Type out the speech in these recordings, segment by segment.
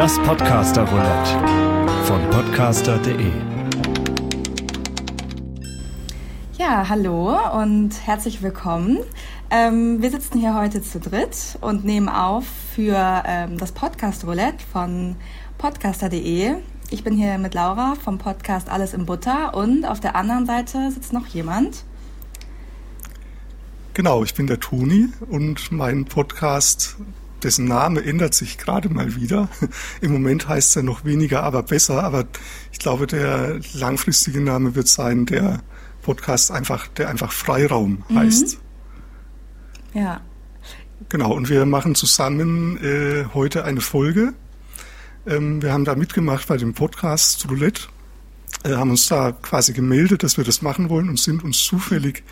Das Podcaster Roulette von podcaster.de. Ja, hallo und herzlich willkommen. Ähm, wir sitzen hier heute zu dritt und nehmen auf für ähm, das Podcast Roulette von podcaster.de. Ich bin hier mit Laura vom Podcast Alles in Butter und auf der anderen Seite sitzt noch jemand. Genau, ich bin der Toni und mein Podcast, dessen Name ändert sich gerade mal wieder. Im Moment heißt er noch weniger, aber besser. Aber ich glaube, der langfristige Name wird sein, der Podcast einfach, der einfach Freiraum mhm. heißt. Ja. Genau, und wir machen zusammen äh, heute eine Folge. Ähm, wir haben da mitgemacht bei dem Podcast Roulette, äh, haben uns da quasi gemeldet, dass wir das machen wollen und sind uns zufällig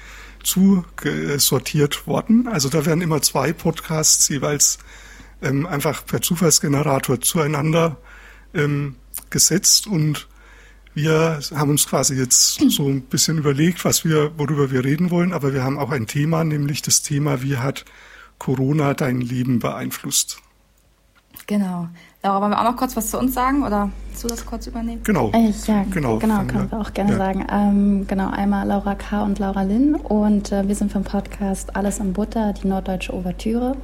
zusortiert worden. Also da werden immer zwei Podcasts jeweils ähm, einfach per Zufallsgenerator zueinander ähm, gesetzt und wir haben uns quasi jetzt so ein bisschen überlegt, was wir, worüber wir reden wollen, aber wir haben auch ein Thema, nämlich das Thema, wie hat Corona dein Leben beeinflusst? Genau. Laura, wollen wir auch noch kurz was zu uns sagen oder willst du das kurz übernehmen? Genau. Äh, ja, genau, genau können wir auch gerne ja. sagen. Ähm, genau, einmal Laura K. und Laura Linn und äh, wir sind vom Podcast Alles in Butter, die norddeutsche Ouvertüre.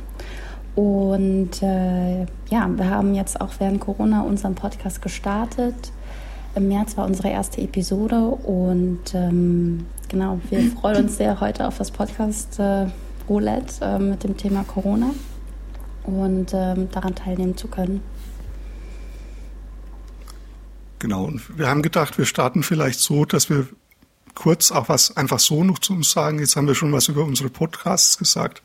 Und äh, ja, wir haben jetzt auch während Corona unseren Podcast gestartet. Im März war unsere erste Episode und ähm, genau, wir freuen uns sehr heute auf das Podcast äh, Roulette äh, mit dem Thema Corona und ähm, daran teilnehmen zu können. Genau, und wir haben gedacht, wir starten vielleicht so, dass wir kurz auch was einfach so noch zu uns sagen. Jetzt haben wir schon was über unsere Podcasts gesagt.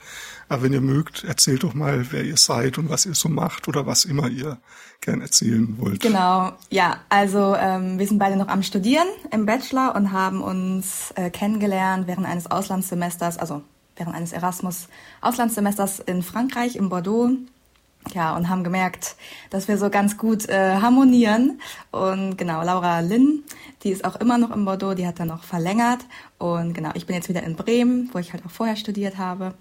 Aber wenn ihr mögt, erzählt doch mal, wer ihr seid und was ihr so macht oder was immer ihr gern erzählen wollt. Genau, ja. Also ähm, wir sind beide noch am Studieren im Bachelor und haben uns äh, kennengelernt während eines Auslandssemesters, also während eines Erasmus-Auslandssemesters in Frankreich, in Bordeaux ja, und haben gemerkt, dass wir so ganz gut äh, harmonieren. Und genau, Laura Lynn, die ist auch immer noch in Bordeaux, die hat dann noch verlängert. Und genau, ich bin jetzt wieder in Bremen, wo ich halt auch vorher studiert habe.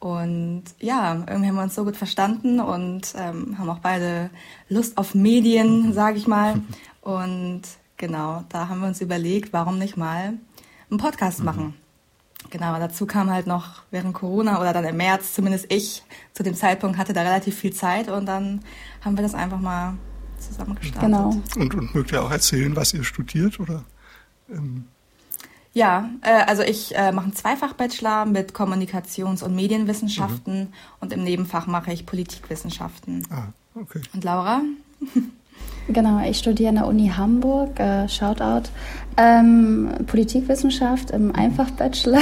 Und ja, irgendwie haben wir uns so gut verstanden und ähm, haben auch beide Lust auf Medien, sage ich mal. Und genau, da haben wir uns überlegt, warum nicht mal einen Podcast mhm. machen. Genau, dazu kam halt noch während Corona oder dann im März, zumindest ich zu dem Zeitpunkt hatte da relativ viel Zeit und dann haben wir das einfach mal zusammen gestartet. Genau. Und, und mögt ihr auch erzählen, was ihr studiert oder? Ähm ja, äh, also ich äh, mache einen Zweifach-Bachelor mit Kommunikations- und Medienwissenschaften mhm. und im Nebenfach mache ich Politikwissenschaften. Ah, okay. Und Laura? Genau, ich studiere an der Uni Hamburg, äh, Shoutout, ähm, Politikwissenschaft im Einfach-Bachelor.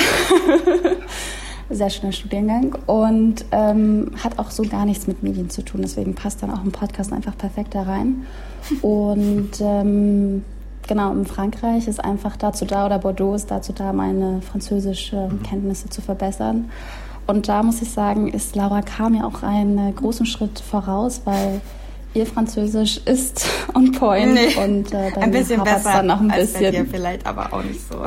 Sehr schöner Studiengang und ähm, hat auch so gar nichts mit Medien zu tun. Deswegen passt dann auch ein Podcast einfach perfekt da rein. Und ähm, genau, in Frankreich ist einfach dazu da, oder Bordeaux ist dazu da, meine französische Kenntnisse zu verbessern. Und da muss ich sagen, ist Laura K. mir auch einen großen Schritt voraus, weil ihr Französisch ist on point nee, und äh, ein bisschen besser dann noch ein als bisschen. bei dir vielleicht, aber auch nicht so.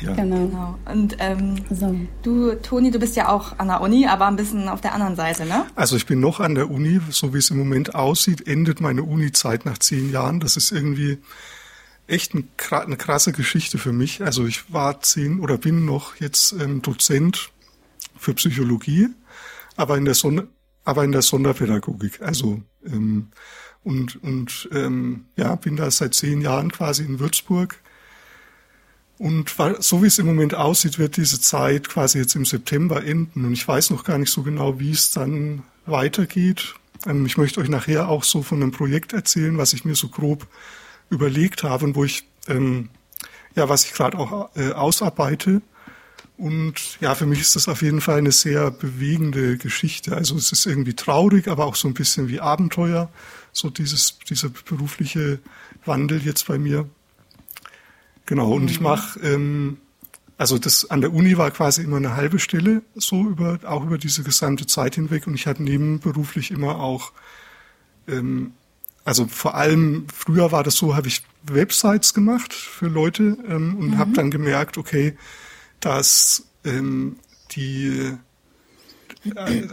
ja. Genau. genau. Und ähm, so. du, Toni, du bist ja auch an der Uni, aber ein bisschen auf der anderen Seite, ne? Also ich bin noch an der Uni, so wie es im Moment aussieht, endet meine Uni-Zeit nach zehn Jahren. Das ist irgendwie echt ein, eine krasse Geschichte für mich. Also ich war zehn oder bin noch jetzt ähm, Dozent für Psychologie, aber in der Sonne aber in der Sonderpädagogik. Also ähm, und und ähm, ja, bin da seit zehn Jahren quasi in Würzburg. Und so wie es im Moment aussieht, wird diese Zeit quasi jetzt im September enden. Und ich weiß noch gar nicht so genau, wie es dann weitergeht. Ähm, ich möchte euch nachher auch so von einem Projekt erzählen, was ich mir so grob überlegt habe und wo ich ähm, ja, was ich gerade auch äh, ausarbeite. Und ja, für mich ist das auf jeden Fall eine sehr bewegende Geschichte. Also es ist irgendwie traurig, aber auch so ein bisschen wie Abenteuer, so dieses, dieser berufliche Wandel jetzt bei mir. Genau, und ich mhm. mache, ähm, also das an der Uni war quasi immer eine halbe Stelle, so über, auch über diese gesamte Zeit hinweg. Und ich hatte nebenberuflich immer auch, ähm, also vor allem früher war das so, habe ich Websites gemacht für Leute ähm, und mhm. habe dann gemerkt, okay, dass ähm, die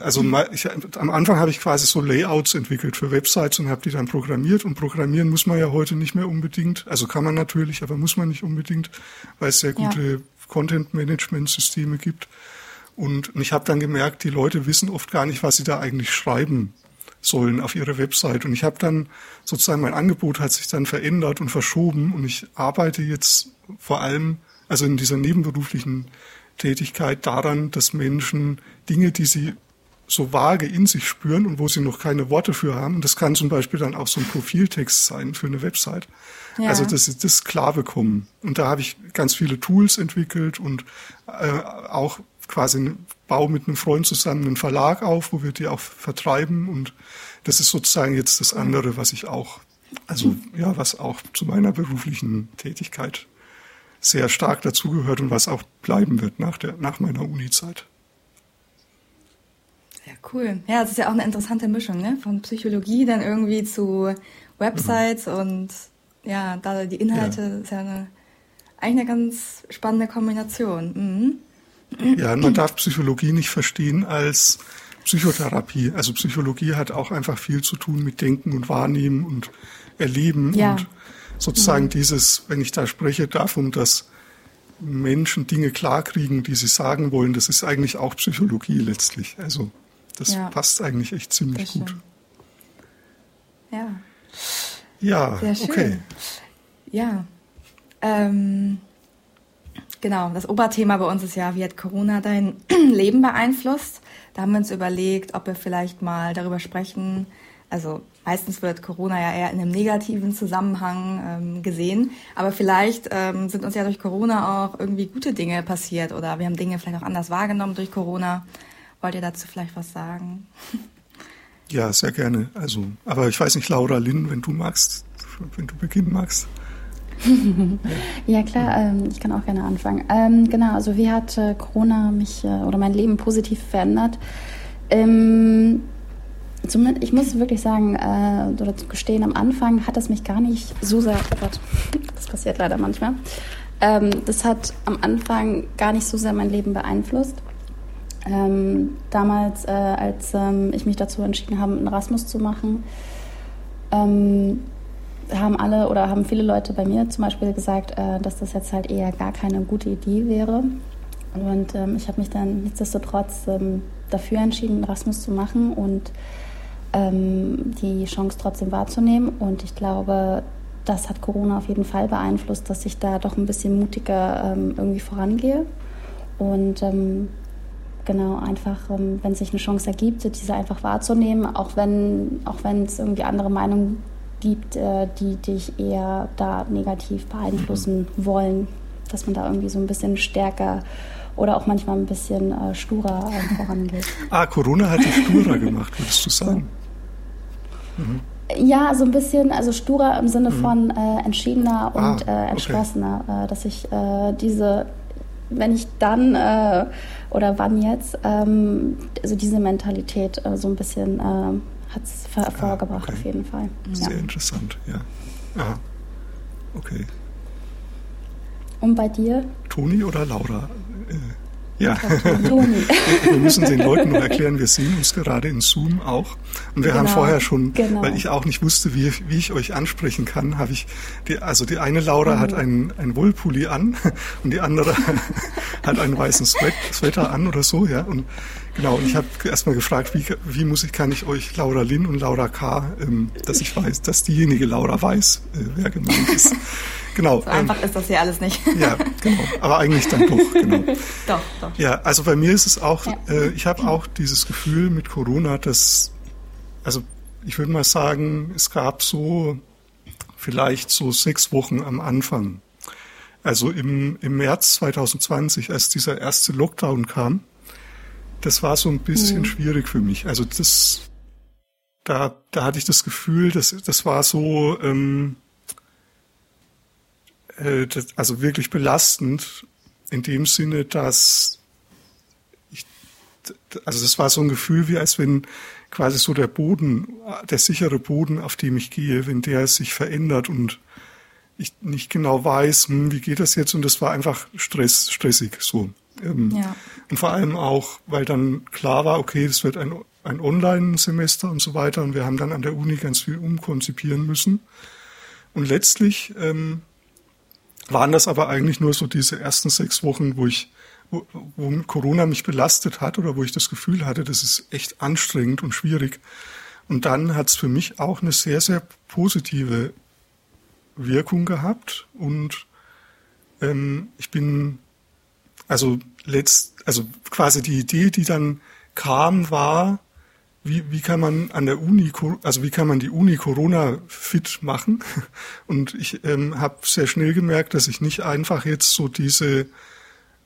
also ich, am Anfang habe ich quasi so Layouts entwickelt für Websites und habe die dann programmiert. Und programmieren muss man ja heute nicht mehr unbedingt. Also kann man natürlich, aber muss man nicht unbedingt, weil es sehr gute ja. Content-Management-Systeme gibt. Und ich habe dann gemerkt, die Leute wissen oft gar nicht, was sie da eigentlich schreiben sollen auf ihre Website. Und ich habe dann sozusagen mein Angebot hat sich dann verändert und verschoben und ich arbeite jetzt vor allem, also in dieser nebenberuflichen Tätigkeit daran, dass Menschen Dinge, die sie so vage in sich spüren und wo sie noch keine Worte für haben, und das kann zum Beispiel dann auch so ein Profiltext sein für eine Website. Ja. Also dass sie das klar bekommen. Und da habe ich ganz viele Tools entwickelt und äh, auch quasi baue mit einem Freund zusammen einen Verlag auf, wo wir die auch vertreiben. Und das ist sozusagen jetzt das andere, was ich auch, also ja, was auch zu meiner beruflichen Tätigkeit sehr stark dazugehört und was auch bleiben wird nach, der, nach meiner Uni-Zeit. Sehr cool. Ja, es ist ja auch eine interessante Mischung, ne? Von Psychologie dann irgendwie zu Websites mhm. und ja, da die Inhalte ja. ist ja eine, eigentlich eine ganz spannende Kombination. Mhm. Ja, man darf Psychologie nicht verstehen als Psychotherapie. Also Psychologie hat auch einfach viel zu tun mit Denken und Wahrnehmen und Erleben ja. und sozusagen mhm. dieses, wenn ich da spreche, davon, dass Menschen Dinge klarkriegen, die sie sagen wollen, das ist eigentlich auch Psychologie letztlich. Also das ja. passt eigentlich echt ziemlich gut. Ja. Ja, Sehr schön. okay. Ja. Ähm, genau, das Oberthema bei uns ist ja, wie hat Corona dein Leben beeinflusst? Da haben wir uns überlegt, ob wir vielleicht mal darüber sprechen, also meistens wird Corona ja eher in einem negativen Zusammenhang ähm, gesehen, aber vielleicht ähm, sind uns ja durch Corona auch irgendwie gute Dinge passiert oder wir haben Dinge vielleicht auch anders wahrgenommen durch Corona. Wollt ihr dazu vielleicht was sagen? Ja, sehr gerne. Also, aber ich weiß nicht, Laura Lynn, wenn du magst, wenn du beginnen magst. ja klar, ähm, ich kann auch gerne anfangen. Ähm, genau, also wie hat äh, Corona mich äh, oder mein Leben positiv verändert? Ähm, Zumindest, ich muss wirklich sagen, äh, oder gestehen, am Anfang hat es mich gar nicht so sehr, oh Gott, das passiert leider manchmal, ähm, das hat am Anfang gar nicht so sehr mein Leben beeinflusst. Ähm, damals, äh, als ähm, ich mich dazu entschieden habe, einen Erasmus zu machen, ähm, haben alle oder haben viele Leute bei mir zum Beispiel gesagt, äh, dass das jetzt halt eher gar keine gute Idee wäre. Und ähm, ich habe mich dann nichtsdestotrotz ähm, dafür entschieden, Erasmus zu machen und ähm, die Chance trotzdem wahrzunehmen. Und ich glaube, das hat Corona auf jeden Fall beeinflusst, dass ich da doch ein bisschen mutiger ähm, irgendwie vorangehe. Und ähm, genau, einfach, ähm, wenn sich eine Chance ergibt, diese einfach wahrzunehmen, auch wenn auch wenn es irgendwie andere Meinungen gibt, äh, die dich eher da negativ beeinflussen wollen, dass man da irgendwie so ein bisschen stärker oder auch manchmal ein bisschen äh, sturer äh, vorangeht. Ah, Corona hat dich sturer gemacht, würdest du sagen? Mhm. Ja, so ein bisschen, also sturer im Sinne mhm. von äh, entschiedener ah, und äh, entschlossener, okay. äh, dass ich äh, diese, wenn ich dann äh, oder wann jetzt, ähm, also diese Mentalität so ein bisschen hat es hervorgebracht ah, okay. auf jeden Fall. Sehr ja. interessant, ja. Aha. Okay. Und bei dir? Toni oder Laura? Ja, wir müssen den Leuten noch erklären, wir sehen uns gerade in Zoom auch. Und wir genau, haben vorher schon, genau. weil ich auch nicht wusste, wie, wie ich euch ansprechen kann, habe ich, die, also die eine Laura mhm. hat ein, ein Wollpulli an und die andere hat einen weißen Sweat, Sweater an oder so, ja. Und genau, und ich habe erstmal gefragt, wie, wie muss ich, kann ich euch Laura Lin und Laura K., ähm, dass ich weiß, dass diejenige Laura weiß, äh, wer gemeint ist. Genau. So einfach ähm, ist das hier alles nicht. Ja, genau. Aber eigentlich dann doch, genau. doch, doch. Ja, also bei mir ist es auch, ja. äh, ich habe auch dieses Gefühl mit Corona, dass, also ich würde mal sagen, es gab so vielleicht so sechs Wochen am Anfang. Also im, im März 2020, als dieser erste Lockdown kam, das war so ein bisschen mhm. schwierig für mich. Also das, da, da hatte ich das Gefühl, dass das war so, ähm, äh, das, also wirklich belastend in dem Sinne, dass ich, also das war so ein Gefühl, wie als wenn quasi so der Boden, der sichere Boden, auf dem ich gehe, wenn der sich verändert und ich nicht genau weiß, hm, wie geht das jetzt und das war einfach Stress, stressig so. Ähm, ja. Und vor allem auch, weil dann klar war, okay, es wird ein, ein Online-Semester und so weiter. Und wir haben dann an der Uni ganz viel umkonzipieren müssen. Und letztlich ähm, waren das aber eigentlich nur so diese ersten sechs Wochen, wo ich, wo, wo Corona mich belastet hat oder wo ich das Gefühl hatte, das ist echt anstrengend und schwierig. Und dann hat es für mich auch eine sehr, sehr positive Wirkung gehabt. Und ähm, ich bin, also letzt, also quasi die Idee, die dann kam, war, wie, wie kann man an der Uni, also wie kann man die Uni Corona fit machen? Und ich ähm, habe sehr schnell gemerkt, dass ich nicht einfach jetzt so diese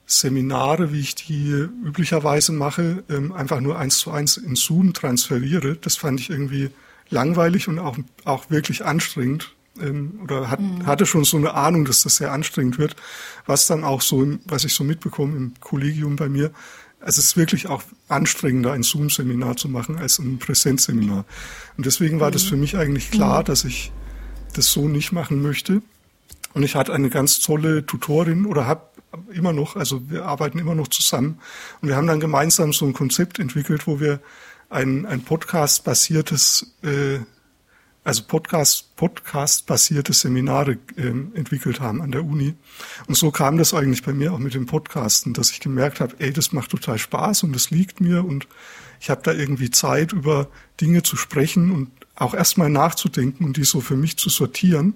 Seminare, wie ich die üblicherweise mache, ähm, einfach nur eins zu eins in Zoom transferiere. Das fand ich irgendwie langweilig und auch, auch wirklich anstrengend. Ähm, oder hat, mhm. hatte schon so eine Ahnung, dass das sehr anstrengend wird, was dann auch so, was ich so mitbekomme im Kollegium bei mir, es ist wirklich auch anstrengender, ein Zoom-Seminar zu machen als ein Präsenzseminar. Und deswegen war das für mich eigentlich klar, dass ich das so nicht machen möchte. Und ich hatte eine ganz tolle Tutorin oder habe immer noch, also wir arbeiten immer noch zusammen. Und wir haben dann gemeinsam so ein Konzept entwickelt, wo wir ein, ein Podcast-basiertes äh, also Podcast, Podcast-basierte Seminare äh, entwickelt haben an der Uni. Und so kam das eigentlich bei mir auch mit dem Podcasten, dass ich gemerkt habe, ey, das macht total Spaß und das liegt mir und ich habe da irgendwie Zeit, über Dinge zu sprechen und auch erstmal nachzudenken und die so für mich zu sortieren.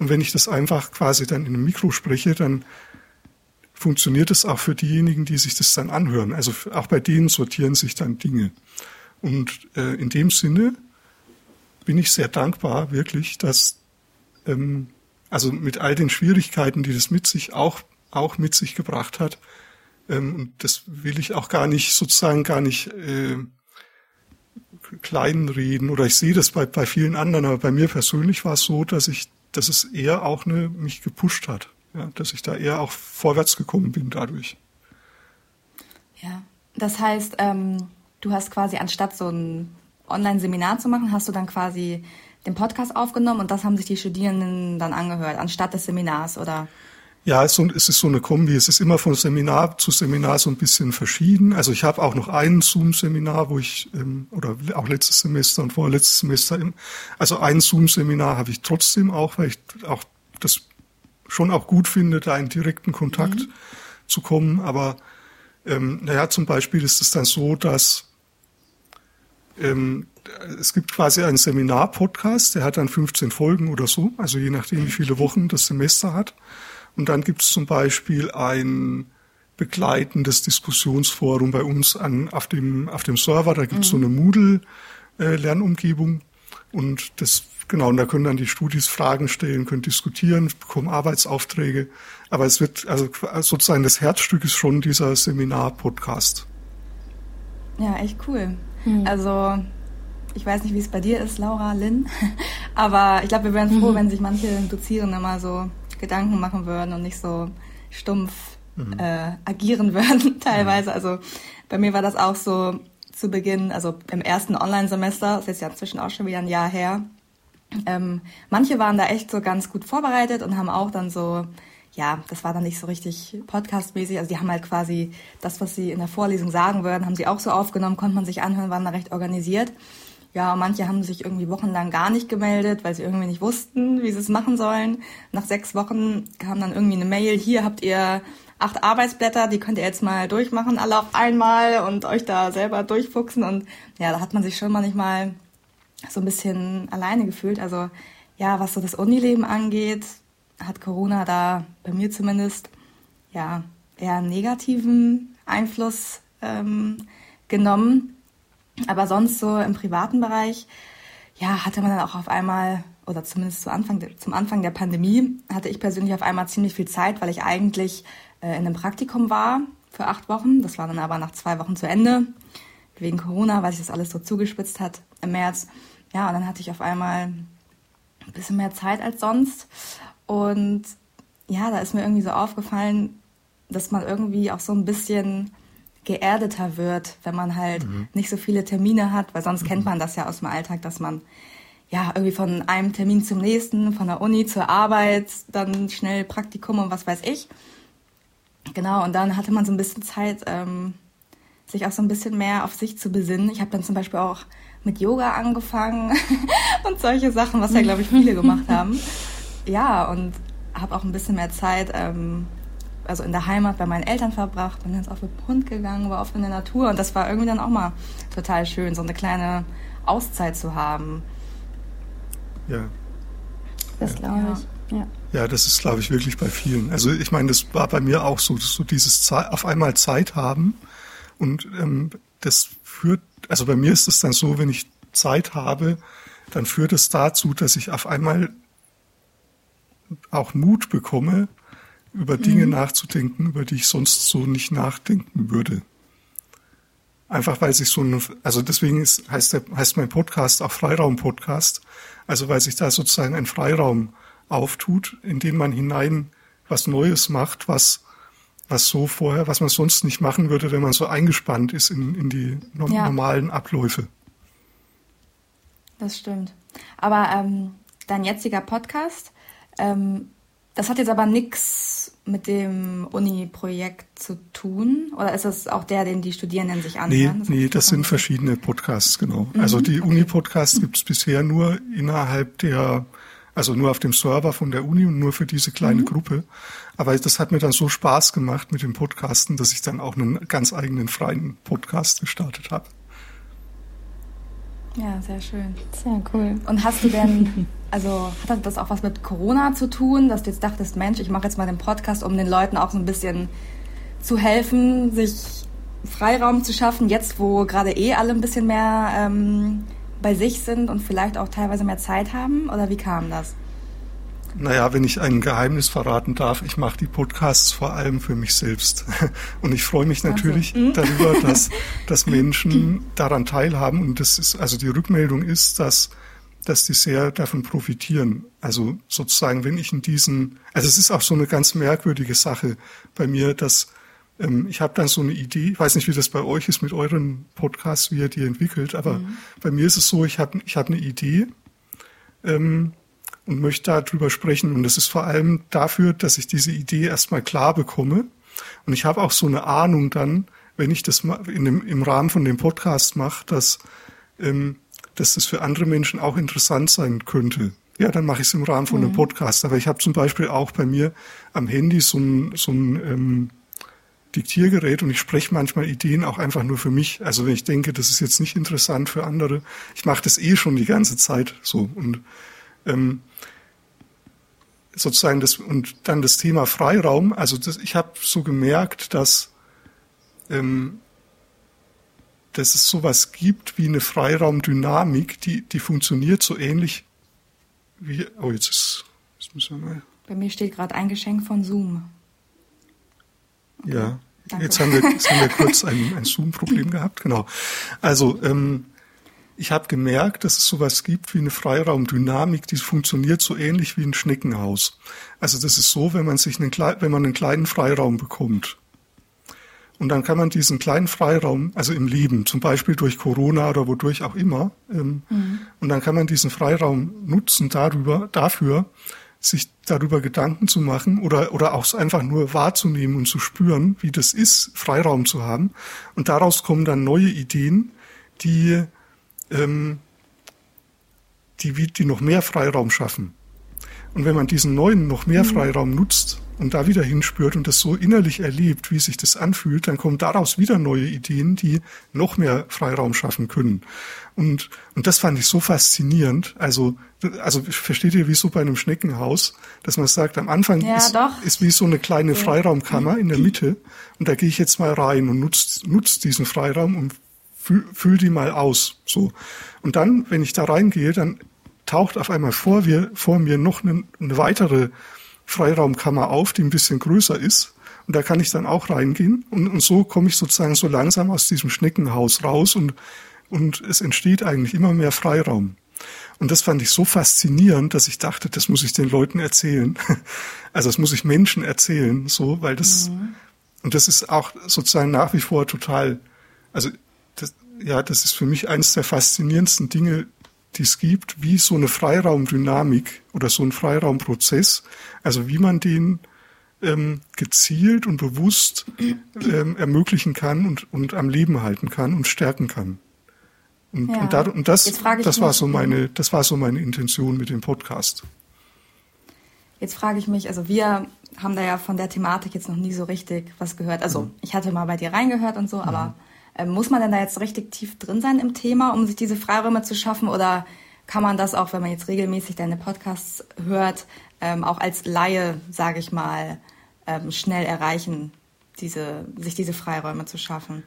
Und wenn ich das einfach quasi dann in einem Mikro spreche, dann funktioniert es auch für diejenigen, die sich das dann anhören. Also auch bei denen sortieren sich dann Dinge. Und äh, in dem Sinne bin ich sehr dankbar, wirklich, dass, ähm, also mit all den Schwierigkeiten, die das mit sich auch, auch mit sich gebracht hat, ähm, und das will ich auch gar nicht, sozusagen gar nicht äh, kleinreden oder ich sehe das bei, bei vielen anderen, aber bei mir persönlich war es so, dass ich, dass es eher auch eine, mich gepusht hat, ja, dass ich da eher auch vorwärts gekommen bin dadurch. Ja, das heißt, ähm, du hast quasi anstatt so ein Online-Seminar zu machen, hast du dann quasi den Podcast aufgenommen und das haben sich die Studierenden dann angehört, anstatt des Seminars, oder? Ja, es ist so eine Kombi. Es ist immer von Seminar zu Seminar so ein bisschen verschieden. Also ich habe auch noch ein Zoom-Seminar, wo ich, ähm, oder auch letztes Semester und vorletztes Semester, also ein Zoom-Seminar habe ich trotzdem auch, weil ich auch das schon auch gut finde, da in direkten Kontakt mhm. zu kommen. Aber ähm, naja, zum Beispiel ist es dann so, dass ähm, es gibt quasi einen Seminar-Podcast, der hat dann 15 Folgen oder so, also je nachdem, wie viele Wochen das Semester hat. Und dann gibt es zum Beispiel ein begleitendes Diskussionsforum bei uns an, auf, dem, auf dem Server. Da gibt es mhm. so eine Moodle-Lernumgebung. Äh, und das, genau, und da können dann die Studis Fragen stellen, können diskutieren, bekommen Arbeitsaufträge. Aber es wird, also sozusagen das Herzstück ist schon dieser Seminar-Podcast. Ja, echt cool. Hm. Also ich weiß nicht, wie es bei dir ist, Laura, Lynn, aber ich glaube, wir wären froh, mhm. wenn sich manche Dozierende mal so Gedanken machen würden und nicht so stumpf mhm. äh, agieren würden teilweise. Also bei mir war das auch so zu Beginn, also im ersten Online-Semester, das ist jetzt ja inzwischen auch schon wieder ein Jahr her. Ähm, manche waren da echt so ganz gut vorbereitet und haben auch dann so ja, das war dann nicht so richtig podcastmäßig. Also die haben halt quasi das, was sie in der Vorlesung sagen würden, haben sie auch so aufgenommen, konnte man sich anhören, waren da recht organisiert. Ja, und manche haben sich irgendwie wochenlang gar nicht gemeldet, weil sie irgendwie nicht wussten, wie sie es machen sollen. Nach sechs Wochen kam dann irgendwie eine Mail, hier habt ihr acht Arbeitsblätter, die könnt ihr jetzt mal durchmachen, alle auf einmal und euch da selber durchfuchsen. Und ja, da hat man sich schon manchmal so ein bisschen alleine gefühlt. Also ja, was so das Unileben angeht, hat Corona da bei mir zumindest ja eher negativen Einfluss ähm, genommen. Aber sonst so im privaten Bereich, ja, hatte man dann auch auf einmal, oder zumindest zu Anfang, zum Anfang der Pandemie, hatte ich persönlich auf einmal ziemlich viel Zeit, weil ich eigentlich äh, in einem Praktikum war für acht Wochen. Das war dann aber nach zwei Wochen zu Ende, wegen Corona, weil sich das alles so zugespitzt hat im März. Ja, und dann hatte ich auf einmal ein bisschen mehr Zeit als sonst und ja, da ist mir irgendwie so aufgefallen, dass man irgendwie auch so ein bisschen geerdeter wird, wenn man halt mhm. nicht so viele Termine hat, weil sonst mhm. kennt man das ja aus dem Alltag, dass man ja irgendwie von einem Termin zum nächsten, von der Uni zur Arbeit, dann schnell Praktikum und was weiß ich. genau, und dann hatte man so ein bisschen Zeit, ähm, sich auch so ein bisschen mehr auf sich zu besinnen. Ich habe dann zum Beispiel auch mit Yoga angefangen und solche Sachen, was ja, glaube ich, viele gemacht haben. Ja, und habe auch ein bisschen mehr Zeit, ähm, also in der Heimat bei meinen Eltern verbracht, bin ganz oft mit dem Hund gegangen, war oft in der Natur und das war irgendwie dann auch mal total schön, so eine kleine Auszeit zu haben. Ja. Das glaube ich. Ja. ja, das ist, glaube ich, wirklich bei vielen. Also ich meine, das war bei mir auch so, so dieses Zeit, auf einmal Zeit haben und ähm, das führt, also bei mir ist es dann so, wenn ich Zeit habe, dann führt es dazu, dass ich auf einmal auch Mut bekomme, über Dinge mhm. nachzudenken, über die ich sonst so nicht nachdenken würde. Einfach weil sich so eine, also deswegen ist, heißt, der, heißt mein Podcast auch Freiraum-Podcast. Also weil sich da sozusagen ein Freiraum auftut, in den man hinein was Neues macht, was, was so vorher, was man sonst nicht machen würde, wenn man so eingespannt ist in, in die no ja. normalen Abläufe. Das stimmt. Aber ähm, dein jetziger Podcast, ähm, das hat jetzt aber nichts mit dem Uni-Projekt zu tun? Oder ist das auch der, den die Studierenden sich anhören? Nee, nee das sind verschiedene Podcasts, genau. Mhm, also die okay. Uni-Podcasts gibt es bisher nur innerhalb der, also nur auf dem Server von der Uni und nur für diese kleine mhm. Gruppe. Aber das hat mir dann so Spaß gemacht mit dem Podcasten, dass ich dann auch einen ganz eigenen freien Podcast gestartet habe. Ja, sehr schön. Sehr cool. Und hast du denn, also hat das auch was mit Corona zu tun, dass du jetzt dachtest, Mensch, ich mache jetzt mal den Podcast, um den Leuten auch so ein bisschen zu helfen, sich Freiraum zu schaffen, jetzt wo gerade eh alle ein bisschen mehr ähm, bei sich sind und vielleicht auch teilweise mehr Zeit haben? Oder wie kam das? Naja, wenn ich ein Geheimnis verraten darf, ich mache die Podcasts vor allem für mich selbst. Und ich freue mich natürlich also, darüber, dass, dass Menschen daran teilhaben. Und das ist, also die Rückmeldung ist, dass, dass die sehr davon profitieren. Also sozusagen, wenn ich in diesen, also es ist auch so eine ganz merkwürdige Sache bei mir, dass ähm, ich habe dann so eine Idee, ich weiß nicht, wie das bei euch ist mit euren Podcasts, wie ihr die entwickelt, aber mhm. bei mir ist es so, ich habe ich hab eine Idee, ähm, und möchte darüber sprechen. Und das ist vor allem dafür, dass ich diese Idee erstmal klar bekomme. Und ich habe auch so eine Ahnung dann, wenn ich das in dem, im Rahmen von dem Podcast mache, dass, ähm, dass das für andere Menschen auch interessant sein könnte. Ja, dann mache ich es im Rahmen von mhm. einem Podcast. Aber ich habe zum Beispiel auch bei mir am Handy so ein, so ein ähm, Diktiergerät und ich spreche manchmal Ideen auch einfach nur für mich. Also wenn ich denke, das ist jetzt nicht interessant für andere, ich mache das eh schon die ganze Zeit so. Und ähm, sozusagen das und dann das Thema Freiraum. Also das, ich habe so gemerkt, dass ähm, dass es sowas gibt wie eine Freiraumdynamik, die die funktioniert so ähnlich wie oh jetzt ist jetzt müssen wir mal. Bei mir steht gerade ein Geschenk von Zoom. Okay. Ja, Danke. jetzt haben wir jetzt haben wir kurz ein, ein Zoom-Problem gehabt, genau. Also ähm, ich habe gemerkt, dass es sowas gibt wie eine Freiraumdynamik, die funktioniert so ähnlich wie ein Schneckenhaus. Also das ist so, wenn man sich einen, wenn man einen kleinen Freiraum bekommt. Und dann kann man diesen kleinen Freiraum, also im Leben, zum Beispiel durch Corona oder wodurch auch immer, ähm, mhm. und dann kann man diesen Freiraum nutzen darüber, dafür, sich darüber Gedanken zu machen oder, oder auch einfach nur wahrzunehmen und zu spüren, wie das ist, Freiraum zu haben. Und daraus kommen dann neue Ideen, die ähm, die, die noch mehr Freiraum schaffen. Und wenn man diesen neuen noch mehr mhm. Freiraum nutzt und da wieder hinspürt und das so innerlich erlebt, wie sich das anfühlt, dann kommen daraus wieder neue Ideen, die noch mehr Freiraum schaffen können. Und, und das fand ich so faszinierend. Also, also versteht ihr, wie so bei einem Schneckenhaus, dass man sagt, am Anfang ja, ist, ist wie so eine kleine Freiraumkammer in der Mitte und da gehe ich jetzt mal rein und nutze nutz diesen Freiraum und fühl, fühl die mal aus. So. Und dann, wenn ich da reingehe, dann taucht auf einmal vor, wir, vor mir noch eine, eine weitere Freiraumkammer auf, die ein bisschen größer ist. Und da kann ich dann auch reingehen. Und, und so komme ich sozusagen so langsam aus diesem Schneckenhaus raus und, und es entsteht eigentlich immer mehr Freiraum. Und das fand ich so faszinierend, dass ich dachte, das muss ich den Leuten erzählen. Also das muss ich Menschen erzählen, so, weil das, mhm. und das ist auch sozusagen nach wie vor total, also ja, das ist für mich eines der faszinierendsten Dinge, die es gibt, wie so eine Freiraumdynamik oder so ein Freiraumprozess, also wie man den ähm, gezielt und bewusst ähm, ermöglichen kann und, und am Leben halten kann und stärken kann. Und, ja. und, da, und das, das war so meine, das war so meine Intention mit dem Podcast. Jetzt frage ich mich, also wir haben da ja von der Thematik jetzt noch nie so richtig was gehört. Also mhm. ich hatte mal bei dir reingehört und so, mhm. aber äh, muss man denn da jetzt richtig tief drin sein im Thema, um sich diese Freiräume zu schaffen? Oder kann man das auch, wenn man jetzt regelmäßig deine Podcasts hört, ähm, auch als Laie, sage ich mal, ähm, schnell erreichen, diese, sich diese Freiräume zu schaffen?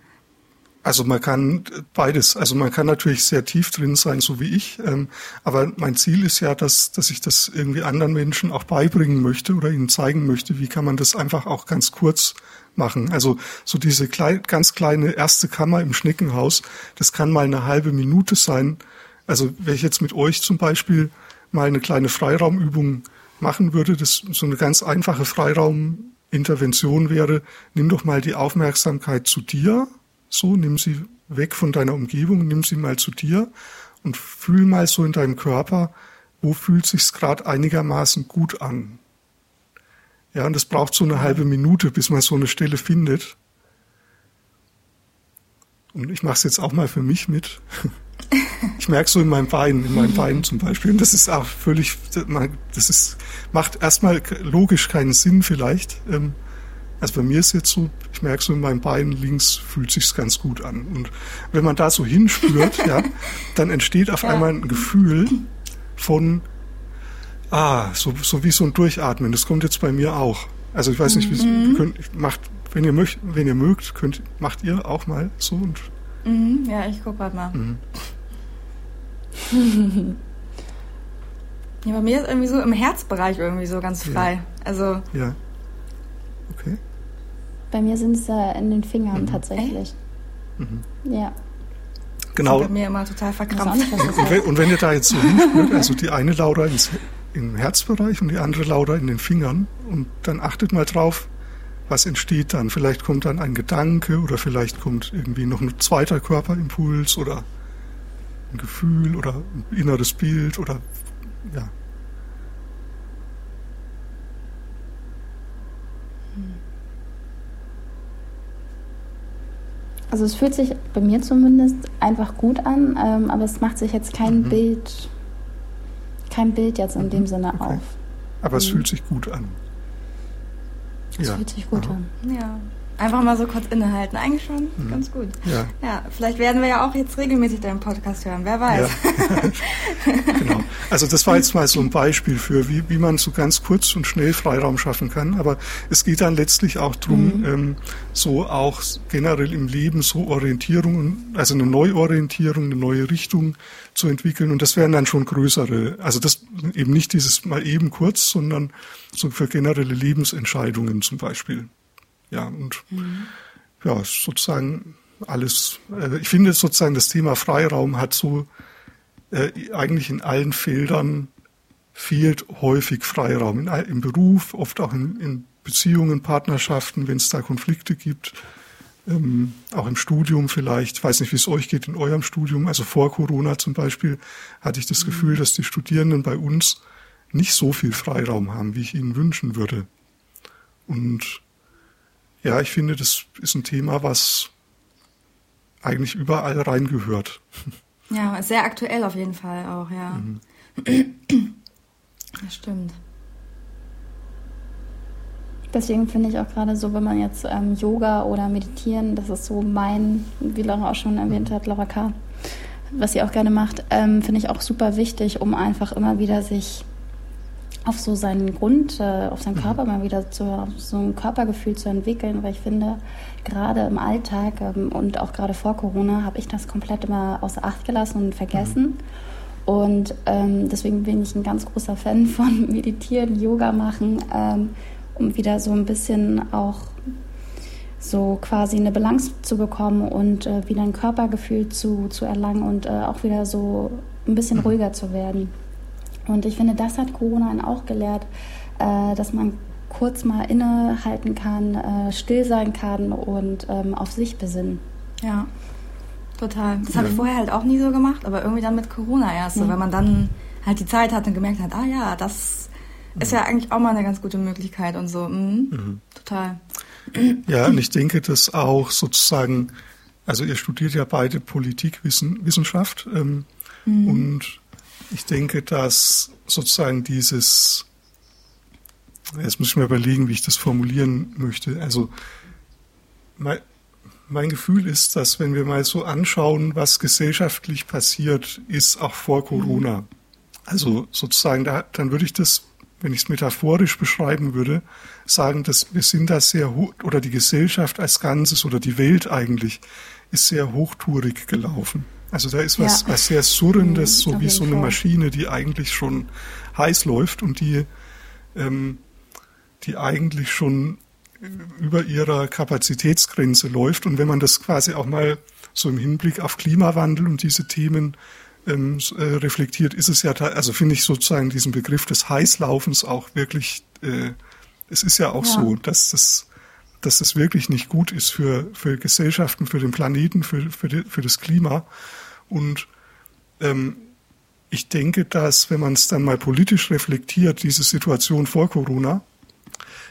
Also man kann beides. Also man kann natürlich sehr tief drin sein, so wie ich. Ähm, aber mein Ziel ist ja, dass, dass ich das irgendwie anderen Menschen auch beibringen möchte oder ihnen zeigen möchte, wie kann man das einfach auch ganz kurz machen. Also so diese klein, ganz kleine erste Kammer im Schneckenhaus, das kann mal eine halbe Minute sein. Also wenn ich jetzt mit euch zum Beispiel mal eine kleine Freiraumübung machen würde, das so eine ganz einfache Freiraumintervention wäre, nimm doch mal die Aufmerksamkeit zu dir so, nimm sie weg von deiner Umgebung, nimm sie mal zu dir und fühl mal so in deinem Körper, wo fühlt sich's gerade einigermaßen gut an. Ja, und das braucht so eine halbe Minute, bis man so eine Stelle findet. Und ich mache es jetzt auch mal für mich mit. Ich merke so in meinem Bein, in meinem Bein zum Beispiel. Und das ist auch völlig, das ist, macht erstmal logisch keinen Sinn vielleicht. Ähm, also bei mir ist jetzt so, ich merke so in meinem Bein links fühlt sich's ganz gut an. Und wenn man da so hinspürt, ja, dann entsteht auf ja. einmal ein Gefühl von, ah, so, so wie so ein Durchatmen. Das kommt jetzt bei mir auch. Also ich weiß nicht, wie mhm. könnt, macht, wenn ihr möcht, wenn ihr mögt, könnt, macht ihr auch mal so und. Mhm, ja, ich guck grad mal. Mhm. ja, bei mir ist irgendwie so im Herzbereich irgendwie so ganz frei. Ja. Also. Ja. Okay. Bei mir sind es äh, in den Fingern mhm. tatsächlich. Mhm. Ja. Genau. Das bei mir immer total verkrampft. Und wenn, und wenn ihr da jetzt so hinspürt, also die eine Laura ins, im Herzbereich und die andere Laura in den Fingern und dann achtet mal drauf, was entsteht dann. Vielleicht kommt dann ein Gedanke oder vielleicht kommt irgendwie noch ein zweiter Körperimpuls oder ein Gefühl oder ein inneres Bild oder ja. Also es fühlt sich bei mir zumindest einfach gut an, ähm, aber es macht sich jetzt kein mhm. Bild, kein Bild jetzt in mhm. dem Sinne okay. auf. Aber es mhm. fühlt sich gut an. Es ja. fühlt sich gut Aha. an. Ja. Einfach mal so kurz innehalten. Eigentlich schon mhm. ganz gut. Ja. ja, vielleicht werden wir ja auch jetzt regelmäßig deinen Podcast hören. Wer weiß. Ja. genau. Also das war jetzt mal so ein Beispiel für, wie, wie man so ganz kurz und schnell Freiraum schaffen kann. Aber es geht dann letztlich auch darum, mhm. ähm, so auch generell im Leben so Orientierung, also eine Neuorientierung, eine neue Richtung zu entwickeln. Und das wären dann schon größere, also das eben nicht dieses mal eben kurz, sondern so für generelle Lebensentscheidungen zum Beispiel. Ja, und mhm. ja, sozusagen alles, äh, ich finde sozusagen das Thema Freiraum hat so äh, eigentlich in allen Feldern fehlt häufig Freiraum. In, Im Beruf, oft auch in, in Beziehungen, Partnerschaften, wenn es da Konflikte gibt. Ähm, auch im Studium vielleicht. Ich weiß nicht, wie es euch geht in eurem Studium. Also vor Corona zum Beispiel hatte ich das mhm. Gefühl, dass die Studierenden bei uns nicht so viel Freiraum haben, wie ich ihnen wünschen würde. Und ja, ich finde, das ist ein Thema, was eigentlich überall reingehört. Ja, sehr aktuell auf jeden Fall auch, ja. Mhm. Das stimmt. Deswegen finde ich auch gerade so, wenn man jetzt ähm, Yoga oder Meditieren, das ist so mein, wie Laura auch schon erwähnt mhm. hat, Laura K., was sie auch gerne macht, ähm, finde ich auch super wichtig, um einfach immer wieder sich auf so seinen Grund, äh, auf seinen mhm. Körper mal wieder zu, so ein Körpergefühl zu entwickeln, weil ich finde, gerade im Alltag ähm, und auch gerade vor Corona habe ich das komplett immer außer Acht gelassen und vergessen. Mhm. Und ähm, deswegen bin ich ein ganz großer Fan von Meditieren, Yoga machen, ähm, um wieder so ein bisschen auch so quasi eine Balance zu bekommen und äh, wieder ein Körpergefühl zu, zu erlangen und äh, auch wieder so ein bisschen mhm. ruhiger zu werden. Und ich finde, das hat Corona einen auch gelehrt, äh, dass man kurz mal innehalten kann, äh, still sein kann und ähm, auf sich besinnen. Ja, total. Das habe ich vorher halt auch nie so gemacht, aber irgendwie dann mit Corona erst, so, wenn man dann halt die Zeit hat und gemerkt hat, ah ja, das ist ja eigentlich auch mal eine ganz gute Möglichkeit und so. Mhm. Mhm. Total. Ja, und ich denke, dass auch sozusagen, also ihr studiert ja beide Politikwissenschaft ähm, mhm. und ich denke, dass sozusagen dieses, jetzt muss ich mir überlegen, wie ich das formulieren möchte. Also mein, mein Gefühl ist, dass wenn wir mal so anschauen, was gesellschaftlich passiert ist, auch vor Corona, also sozusagen, da, dann würde ich das, wenn ich es metaphorisch beschreiben würde, sagen, dass wir sind da sehr hoch, oder die Gesellschaft als Ganzes oder die Welt eigentlich ist sehr hochtourig gelaufen. Also da ist was, ja. was sehr Surrendes, mhm, so wie so eine Fall. Maschine, die eigentlich schon heiß läuft und die, ähm, die eigentlich schon über ihrer Kapazitätsgrenze läuft. Und wenn man das quasi auch mal so im Hinblick auf Klimawandel und diese Themen ähm, äh, reflektiert, ist es ja, also finde ich sozusagen diesen Begriff des Heißlaufens auch wirklich, äh, es ist ja auch ja. so, dass das, dass das wirklich nicht gut ist für, für Gesellschaften, für den Planeten, für, für, die, für das Klima. Und ähm, ich denke, dass, wenn man es dann mal politisch reflektiert, diese Situation vor Corona,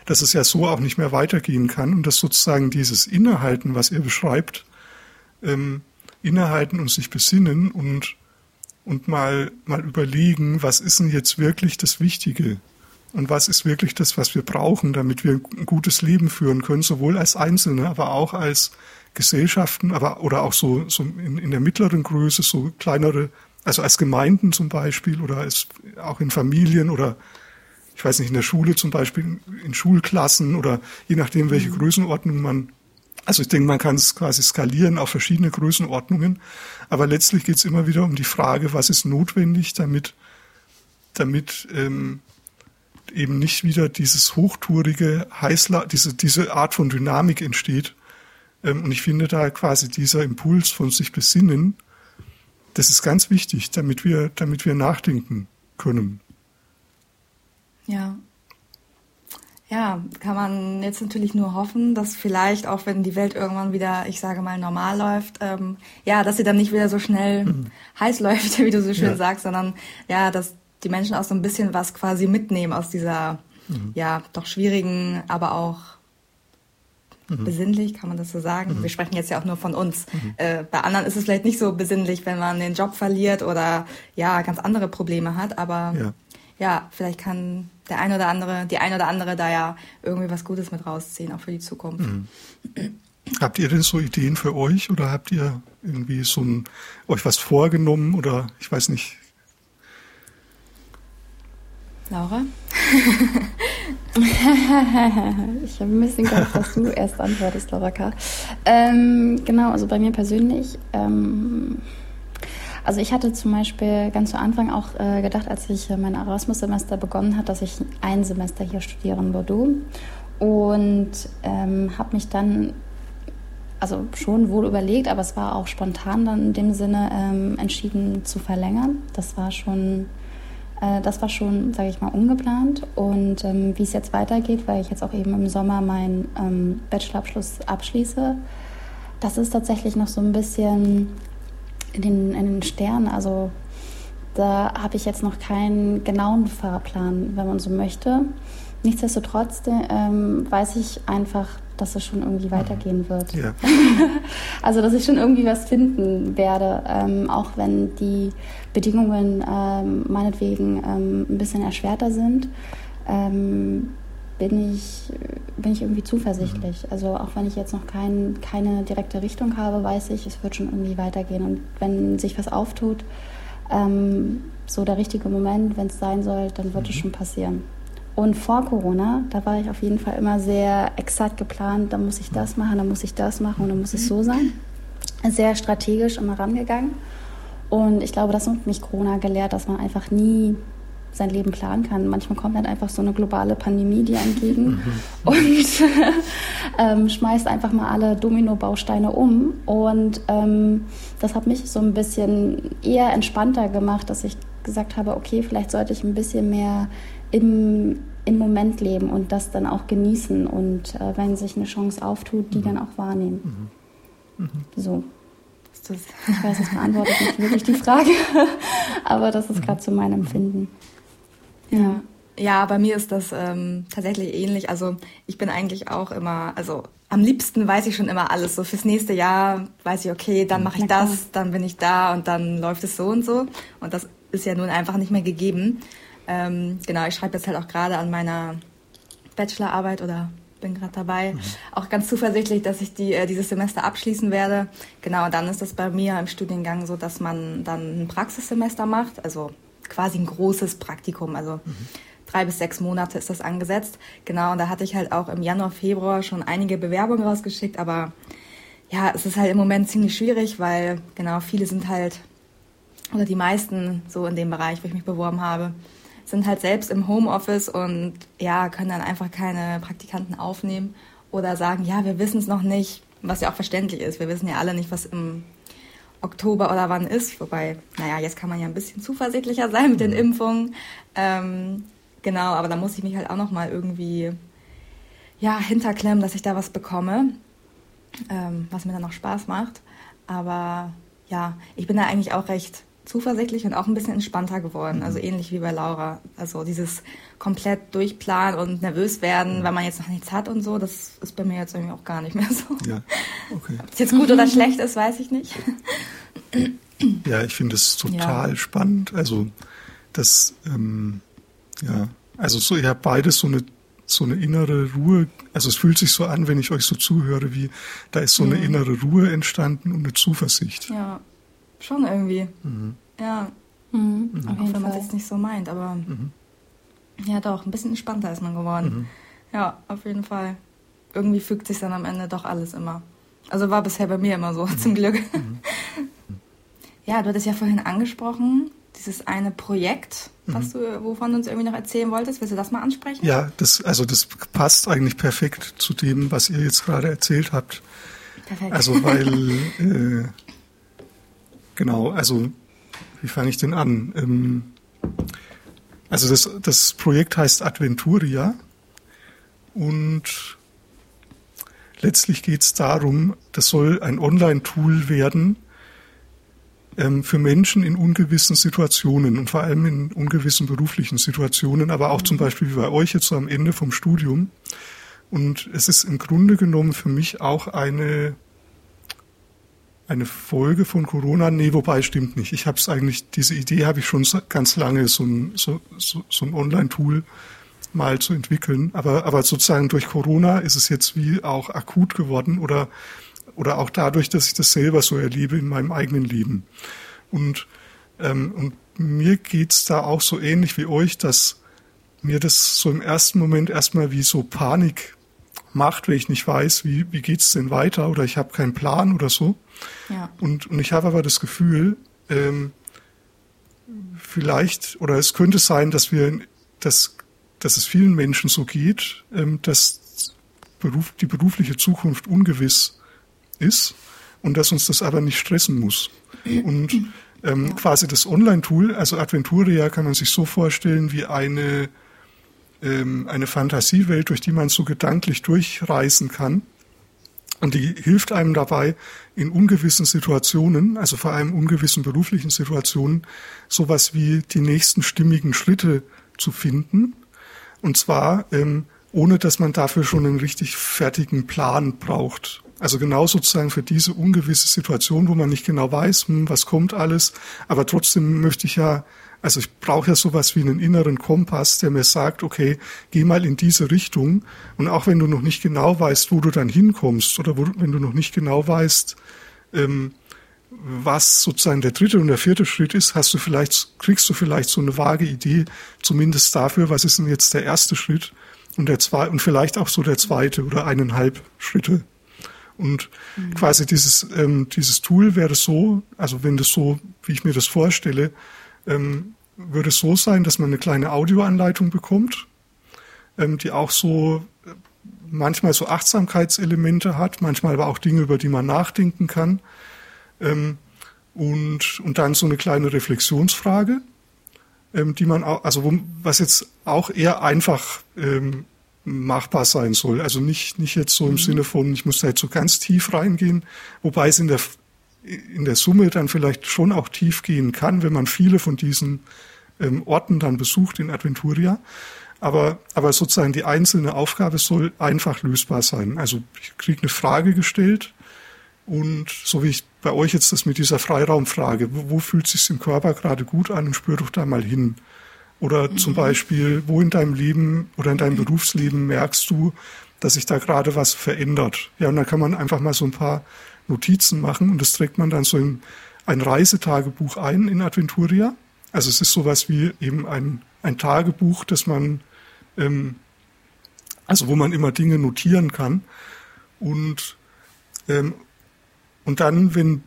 dass es ja so auch nicht mehr weitergehen kann und dass sozusagen dieses Innehalten, was ihr beschreibt, ähm, innehalten und sich besinnen und, und mal, mal überlegen, was ist denn jetzt wirklich das Wichtige und was ist wirklich das, was wir brauchen, damit wir ein gutes Leben führen können, sowohl als Einzelne, aber auch als Gesellschaften, aber oder auch so, so in, in der mittleren Größe, so kleinere, also als Gemeinden zum Beispiel oder als, auch in Familien oder ich weiß nicht, in der Schule zum Beispiel, in Schulklassen oder je nachdem, welche mhm. Größenordnung man also ich denke, man kann es quasi skalieren auf verschiedene Größenordnungen, aber letztlich geht es immer wieder um die Frage, was ist notwendig, damit, damit ähm, eben nicht wieder dieses hochtourige Heißla diese, diese Art von Dynamik entsteht, ähm, und ich finde da quasi dieser Impuls von sich besinnen, das ist ganz wichtig, damit wir, damit wir nachdenken können. Ja. Ja, kann man jetzt natürlich nur hoffen, dass vielleicht auch wenn die Welt irgendwann wieder, ich sage mal, normal läuft, ähm, ja, dass sie dann nicht wieder so schnell mhm. heiß läuft, wie du so schön ja. sagst, sondern ja, dass die Menschen auch so ein bisschen was quasi mitnehmen aus dieser, mhm. ja, doch schwierigen, aber auch mhm. besinnlich, kann man das so sagen? Mhm. Wir sprechen jetzt ja auch nur von uns. Mhm. Äh, bei anderen ist es vielleicht nicht so besinnlich, wenn man den Job verliert oder ja, ganz andere Probleme hat, aber ja, ja vielleicht kann der eine oder andere, die eine oder andere da ja irgendwie was Gutes mit rausziehen, auch für die Zukunft. Mhm. Habt ihr denn so Ideen für euch oder habt ihr irgendwie so ein, euch was vorgenommen oder ich weiß nicht, Laura? ich habe ein bisschen gehofft, dass du erst antwortest, Laura K. Ähm, genau, also bei mir persönlich. Ähm, also ich hatte zum Beispiel ganz zu Anfang auch äh, gedacht, als ich mein Erasmus-Semester begonnen hat, dass ich ein Semester hier studiere in Bordeaux und ähm, habe mich dann also schon wohl überlegt, aber es war auch spontan dann in dem Sinne ähm, entschieden zu verlängern. Das war schon äh, das war schon, sage ich mal, ungeplant. Und ähm, wie es jetzt weitergeht, weil ich jetzt auch eben im Sommer meinen ähm, Bachelorabschluss abschließe, das ist tatsächlich noch so ein bisschen in den, in den Sternen. Also da habe ich jetzt noch keinen genauen Fahrplan, wenn man so möchte. Nichtsdestotrotz ähm, weiß ich einfach, dass es schon irgendwie weitergehen wird. Ja. also, dass ich schon irgendwie was finden werde, ähm, auch wenn die Bedingungen ähm, meinetwegen ähm, ein bisschen erschwerter sind, ähm, bin, ich, bin ich irgendwie zuversichtlich. Mhm. Also, auch wenn ich jetzt noch kein, keine direkte Richtung habe, weiß ich, es wird schon irgendwie weitergehen. Und wenn sich was auftut, ähm, so der richtige Moment, wenn es sein soll, dann wird mhm. es schon passieren. Und vor Corona, da war ich auf jeden Fall immer sehr exakt geplant, da muss ich das machen, da muss ich das machen und dann muss es so sein. Sehr strategisch immer rangegangen. Und ich glaube, das hat mich Corona gelehrt, dass man einfach nie sein Leben planen kann. Manchmal kommt dann einfach so eine globale Pandemie dir entgegen mhm. und ähm, schmeißt einfach mal alle Domino-Bausteine um. Und ähm, das hat mich so ein bisschen eher entspannter gemacht, dass ich gesagt habe, okay, vielleicht sollte ich ein bisschen mehr im, im Moment leben und das dann auch genießen und äh, wenn sich eine Chance auftut, die mhm. dann auch wahrnehmen. Mhm. Mhm. So. Ich weiß, das beantwortet nicht wirklich die Frage, aber das ist mhm. gerade so mein Empfinden. Ja. Ja, bei mir ist das ähm, tatsächlich ähnlich. Also ich bin eigentlich auch immer, also am liebsten weiß ich schon immer alles. So fürs nächste Jahr weiß ich, okay, dann mache ich das, dann bin ich da und dann läuft es so und so. Und das ist ja nun einfach nicht mehr gegeben. Ähm, genau, ich schreibe jetzt halt auch gerade an meiner Bachelorarbeit oder bin gerade dabei. Mhm. Auch ganz zuversichtlich, dass ich die, äh, dieses Semester abschließen werde. Genau, und dann ist das bei mir im Studiengang so, dass man dann ein Praxissemester macht, also quasi ein großes Praktikum. Also mhm. drei bis sechs Monate ist das angesetzt. Genau, und da hatte ich halt auch im Januar, Februar schon einige Bewerbungen rausgeschickt, aber ja, es ist halt im Moment ziemlich schwierig, weil genau viele sind halt, oder die meisten so in dem Bereich, wo ich mich beworben habe, sind halt selbst im Homeoffice und ja, können dann einfach keine Praktikanten aufnehmen oder sagen, ja, wir wissen es noch nicht, was ja auch verständlich ist. Wir wissen ja alle nicht, was im Oktober oder wann ist. Wobei, naja, jetzt kann man ja ein bisschen zuversichtlicher sein mit den mhm. Impfungen. Ähm, genau, aber da muss ich mich halt auch noch mal irgendwie ja, hinterklemmen, dass ich da was bekomme, ähm, was mir dann noch Spaß macht. Aber ja, ich bin da eigentlich auch recht zuversichtlich und auch ein bisschen entspannter geworden. Mhm. Also ähnlich wie bei Laura. Also dieses komplett durchplanen und nervös werden, mhm. weil man jetzt noch nichts hat und so, das ist bei mir jetzt irgendwie auch gar nicht mehr so. Ja, okay. Ob es jetzt gut oder schlecht ist, weiß ich nicht. Ja, ich finde es total ja. spannend. Also das, ähm, ja, also so, ihr habt beides so eine so eine innere Ruhe, also es fühlt sich so an, wenn ich euch so zuhöre, wie da ist so eine mhm. innere Ruhe entstanden und eine Zuversicht. Ja, Schon irgendwie. Mhm. Ja. Mhm. Auch wenn man es jetzt nicht so meint, aber mhm. ja doch, ein bisschen entspannter ist man geworden. Mhm. Ja, auf jeden Fall. Irgendwie fügt sich dann am Ende doch alles immer. Also war bisher bei mir immer so, mhm. zum Glück. Mhm. ja, du hattest ja vorhin angesprochen, dieses eine Projekt, was du, wovon du uns irgendwie noch erzählen wolltest. Willst du das mal ansprechen? Ja, das, also das passt eigentlich perfekt zu dem, was ihr jetzt gerade erzählt habt. Perfekt. Also weil äh, Genau, also wie fange ich denn an? Ähm, also das, das Projekt heißt Adventuria und letztlich geht es darum, das soll ein Online-Tool werden ähm, für Menschen in ungewissen Situationen und vor allem in ungewissen beruflichen Situationen, aber auch zum mhm. Beispiel wie bei euch jetzt so am Ende vom Studium. Und es ist im Grunde genommen für mich auch eine eine Folge von Corona? Nee, wobei stimmt nicht. Ich habe es eigentlich, diese Idee habe ich schon ganz lange, so ein, so, so, so ein Online-Tool mal zu entwickeln. Aber, aber sozusagen durch Corona ist es jetzt wie auch akut geworden oder, oder auch dadurch, dass ich das selber so erlebe in meinem eigenen Leben. Und, ähm, und mir geht's da auch so ähnlich wie euch, dass mir das so im ersten Moment erstmal wie so Panik macht, wenn ich nicht weiß, wie, wie geht's denn weiter oder ich habe keinen Plan oder so. Ja. Und, und ich habe aber das Gefühl, ähm, vielleicht, oder es könnte sein, dass wir, dass, dass es vielen Menschen so geht, ähm, dass Beruf, die berufliche Zukunft ungewiss ist und dass uns das aber nicht stressen muss. Und ähm, ja. quasi das Online-Tool, also Adventuria kann man sich so vorstellen wie eine ähm, eine Fantasiewelt, durch die man so gedanklich durchreisen kann. Und die hilft einem dabei, in ungewissen Situationen, also vor allem ungewissen beruflichen Situationen, sowas wie die nächsten stimmigen Schritte zu finden. Und zwar ähm, ohne, dass man dafür schon einen richtig fertigen Plan braucht. Also genau sozusagen für diese ungewisse Situation, wo man nicht genau weiß, hm, was kommt alles. Aber trotzdem möchte ich ja also ich brauche ja sowas wie einen inneren Kompass, der mir sagt, okay, geh mal in diese Richtung. Und auch wenn du noch nicht genau weißt, wo du dann hinkommst oder wo, wenn du noch nicht genau weißt, ähm, was sozusagen der dritte und der vierte Schritt ist, hast du vielleicht, kriegst du vielleicht so eine vage Idee, zumindest dafür, was ist denn jetzt der erste Schritt und der zweite und vielleicht auch so der zweite oder eineinhalb Schritte. Und mhm. quasi dieses, ähm, dieses Tool wäre so, also wenn das so, wie ich mir das vorstelle, ähm, würde es so sein, dass man eine kleine Audioanleitung bekommt, ähm, die auch so äh, manchmal so Achtsamkeitselemente hat, manchmal aber auch Dinge, über die man nachdenken kann. Ähm, und, und dann so eine kleine Reflexionsfrage, ähm, die man auch, also wo, was jetzt auch eher einfach ähm, machbar sein soll. Also nicht, nicht jetzt so im mhm. Sinne von, ich muss da jetzt so ganz tief reingehen, wobei es in der in der Summe dann vielleicht schon auch tief gehen kann, wenn man viele von diesen ähm, Orten dann besucht in Adventuria. Aber, aber sozusagen die einzelne Aufgabe soll einfach lösbar sein. Also ich kriege eine Frage gestellt und so wie ich bei euch jetzt das mit dieser Freiraumfrage, wo, wo fühlt es sich im Körper gerade gut an und spür doch da mal hin. Oder mhm. zum Beispiel, wo in deinem Leben oder in deinem Berufsleben merkst du, dass sich da gerade was verändert. Ja, und dann kann man einfach mal so ein paar Notizen machen und das trägt man dann so in ein Reisetagebuch ein in Adventuria. Also es ist sowas wie eben ein, ein Tagebuch, das man ähm, also wo man immer Dinge notieren kann. Und, ähm, und dann, wenn,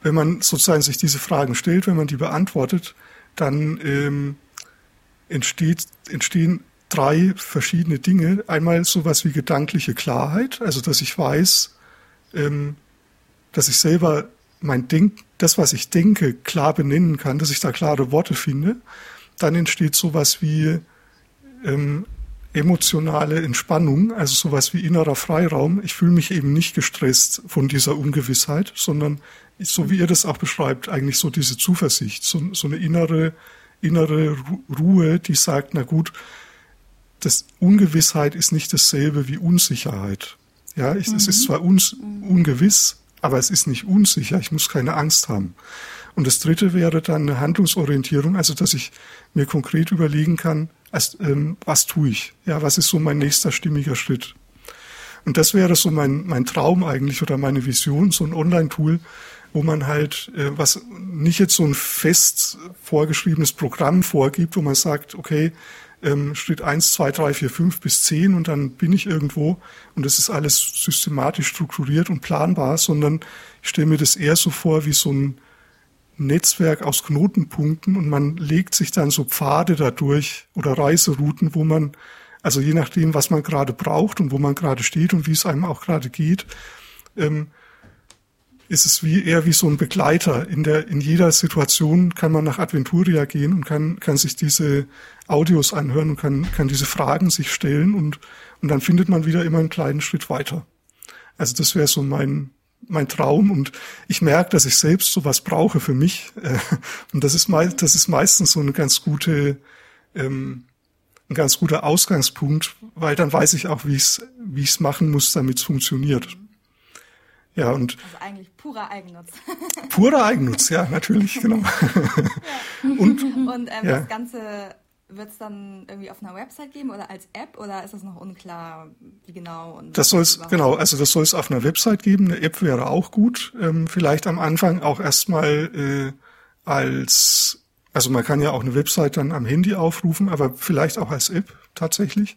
wenn man sozusagen sich diese Fragen stellt, wenn man die beantwortet, dann ähm, entsteht, entstehen drei verschiedene Dinge. Einmal sowas wie gedankliche Klarheit, also dass ich weiß, ähm, dass ich selber mein Denk, das, was ich denke, klar benennen kann, dass ich da klare Worte finde. Dann entsteht sowas wie ähm, emotionale Entspannung, also sowas wie innerer Freiraum. Ich fühle mich eben nicht gestresst von dieser Ungewissheit, sondern so wie ihr das auch beschreibt, eigentlich so diese Zuversicht, so, so eine innere, innere Ruhe, die sagt, na gut, das Ungewissheit ist nicht dasselbe wie Unsicherheit. Ja, ich, mhm. es ist mhm. zwar un, ungewiss, aber es ist nicht unsicher. Ich muss keine Angst haben. Und das dritte wäre dann eine Handlungsorientierung, also dass ich mir konkret überlegen kann, ähm, was tue ich? Ja, was ist so mein nächster stimmiger Schritt? Und das wäre so mein, mein Traum eigentlich oder meine Vision, so ein Online-Tool, wo man halt, äh, was nicht jetzt so ein fest vorgeschriebenes Programm vorgibt, wo man sagt, okay, ähm, Schritt eins, zwei, drei, vier, fünf bis zehn und dann bin ich irgendwo und es ist alles systematisch strukturiert und planbar, sondern ich stelle mir das eher so vor wie so ein Netzwerk aus Knotenpunkten und man legt sich dann so Pfade dadurch oder Reiserouten, wo man, also je nachdem, was man gerade braucht und wo man gerade steht und wie es einem auch gerade geht, ähm, ist es wie eher wie so ein Begleiter. In der, in jeder Situation kann man nach Adventuria gehen und kann, kann sich diese Audios anhören und kann, kann diese Fragen sich stellen und, und dann findet man wieder immer einen kleinen Schritt weiter. Also das wäre so mein, mein Traum und ich merke, dass ich selbst sowas brauche für mich. Äh, und das ist, mei das ist meistens so eine ganz gute, ähm, ein ganz guter Ausgangspunkt, weil dann weiß ich auch, wie ich es wie ich's machen muss, damit es funktioniert. Ja, und also eigentlich purer Eigennutz. purer Eigennutz, ja, natürlich, genau. Ja. Und, und ähm, ja. das Ganze wird es dann irgendwie auf einer Website geben oder als App oder ist das noch unklar, wie genau? das soll es, genau, also das soll es auf einer Website geben. Eine App wäre auch gut. Ähm, vielleicht am Anfang auch erstmal äh, als, also man kann ja auch eine Website dann am Handy aufrufen, aber vielleicht auch als App tatsächlich.